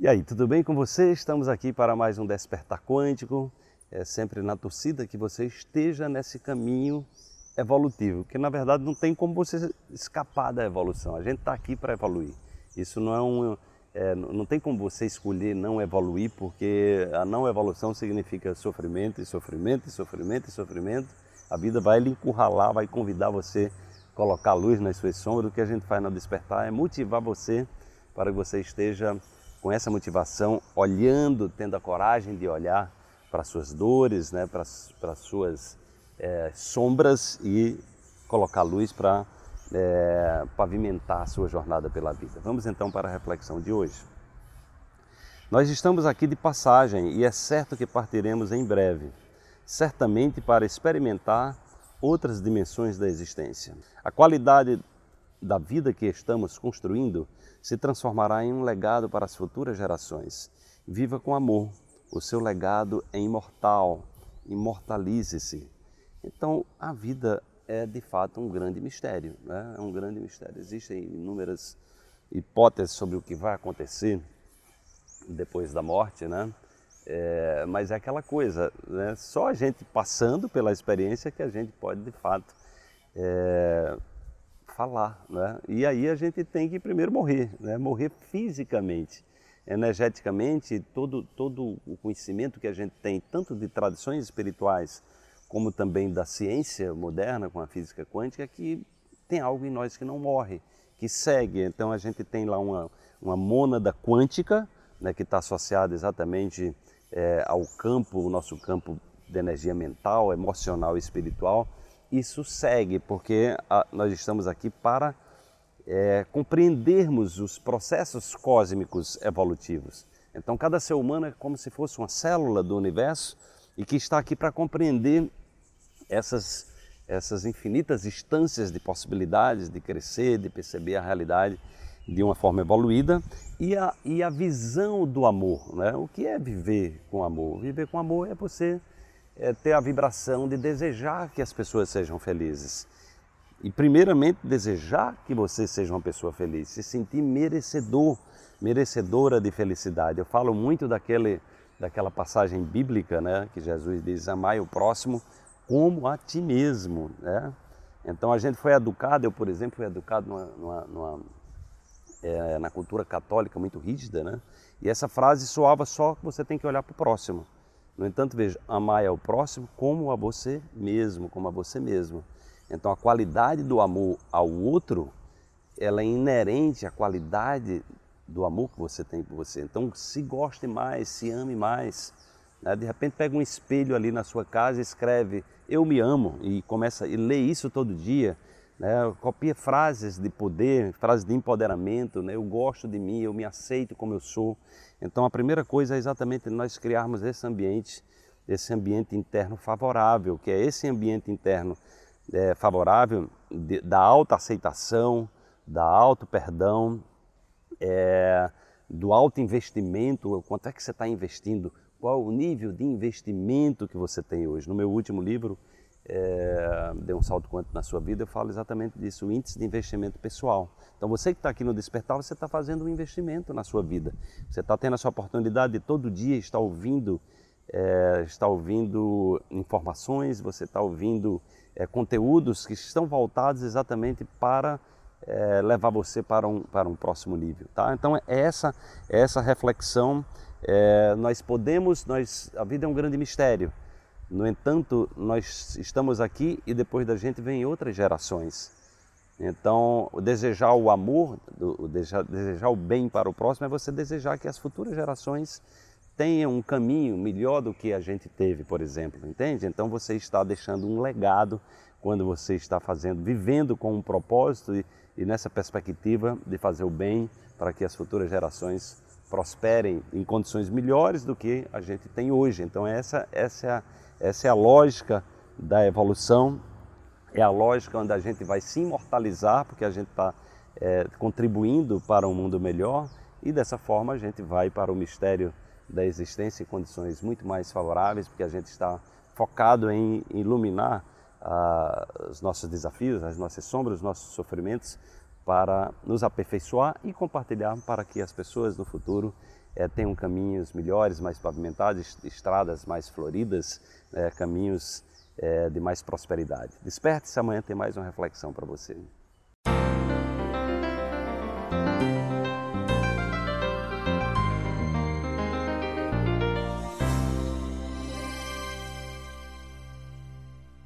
E aí, tudo bem com você? Estamos aqui para mais um Despertar Quântico. É sempre na torcida que você esteja nesse caminho evolutivo, que na verdade não tem como você escapar da evolução. A gente está aqui para evoluir. Isso não é um, é, não tem como você escolher não evoluir, porque a não evolução significa sofrimento e sofrimento e sofrimento e sofrimento. A vida vai lhe encurralar, vai convidar você a colocar luz nas suas sombras. O que a gente faz no despertar é motivar você para que você esteja com essa motivação, olhando, tendo a coragem de olhar para suas dores, né, para, suas é, sombras e colocar luz para é, pavimentar a sua jornada pela vida. Vamos então para a reflexão de hoje. Nós estamos aqui de passagem e é certo que partiremos em breve, certamente para experimentar outras dimensões da existência. A qualidade da vida que estamos construindo se transformará em um legado para as futuras gerações. Viva com amor, o seu legado é imortal, imortalize-se. Então, a vida é de fato um grande mistério, né? é um grande mistério. Existem inúmeras hipóteses sobre o que vai acontecer depois da morte, né? É, mas é aquela coisa, né? só a gente passando pela experiência que a gente pode de fato é, falar. Né? E aí a gente tem que primeiro morrer, né? morrer fisicamente, energeticamente, todo, todo o conhecimento que a gente tem, tanto de tradições espirituais como também da ciência moderna com a física quântica, que tem algo em nós que não morre, que segue. Então a gente tem lá uma, uma mônada quântica, né, que está associada exatamente é, ao campo, o nosso campo de energia mental, emocional e espiritual. Isso segue, porque a, nós estamos aqui para é, compreendermos os processos cósmicos evolutivos. Então, cada ser humano é como se fosse uma célula do universo e que está aqui para compreender essas, essas infinitas instâncias de possibilidades de crescer, de perceber a realidade de uma forma evoluída e a, e a visão do amor. Né? O que é viver com amor? Viver com amor é você é, ter a vibração de desejar que as pessoas sejam felizes. E, primeiramente, desejar que você seja uma pessoa feliz, se sentir merecedor, merecedora de felicidade. Eu falo muito daquele, daquela passagem bíblica né, que Jesus diz: Amai o próximo como a ti mesmo. Né? Então a gente foi educado, eu por exemplo fui educado numa, numa, numa, é, na cultura católica muito rígida, né? e essa frase soava só que você tem que olhar para o próximo. No entanto, veja, amar ao próximo como a você mesmo, como a você mesmo. Então a qualidade do amor ao outro, ela é inerente à qualidade do amor que você tem por você. Então se goste mais, se ame mais. Né? De repente pega um espelho ali na sua casa e escreve eu me amo e começa e lê isso todo dia. Né? Copia frases de poder, frases de empoderamento, né? eu gosto de mim, eu me aceito como eu sou. Então a primeira coisa é exatamente nós criarmos esse ambiente, esse ambiente interno favorável, que é esse ambiente interno é, favorável de, da autoaceitação, da auto perdão, é, do alto investimento, quanto é que você está investindo qual o nível de investimento que você tem hoje. No meu último livro, é, Dê um Salto Quanto na Sua Vida, eu falo exatamente disso, o índice de investimento pessoal. Então você que está aqui no Despertar, você está fazendo um investimento na sua vida. Você está tendo a sua oportunidade de todo dia estar ouvindo, é, estar ouvindo informações, você está ouvindo é, conteúdos que estão voltados exatamente para é, levar você para um, para um próximo nível. Tá? Então é essa, é essa reflexão é, nós podemos, nós, a vida é um grande mistério. No entanto, nós estamos aqui e depois da gente vem outras gerações. Então, desejar o amor, desejar o bem para o próximo é você desejar que as futuras gerações tenham um caminho melhor do que a gente teve, por exemplo, entende? Então você está deixando um legado quando você está fazendo, vivendo com um propósito e, e nessa perspectiva de fazer o bem para que as futuras gerações prosperem em condições melhores do que a gente tem hoje. Então essa, essa, é, a, essa é a lógica da evolução, é a lógica onde a gente vai se imortalizar, porque a gente está é, contribuindo para um mundo melhor e dessa forma a gente vai para o mistério da existência em condições muito mais favoráveis, porque a gente está focado em iluminar ah, os nossos desafios, as nossas sombras, os nossos sofrimentos, para nos aperfeiçoar e compartilhar para que as pessoas no futuro é, tenham caminhos melhores, mais pavimentados, estradas mais floridas, é, caminhos é, de mais prosperidade. Desperte-se, amanhã tem mais uma reflexão para você.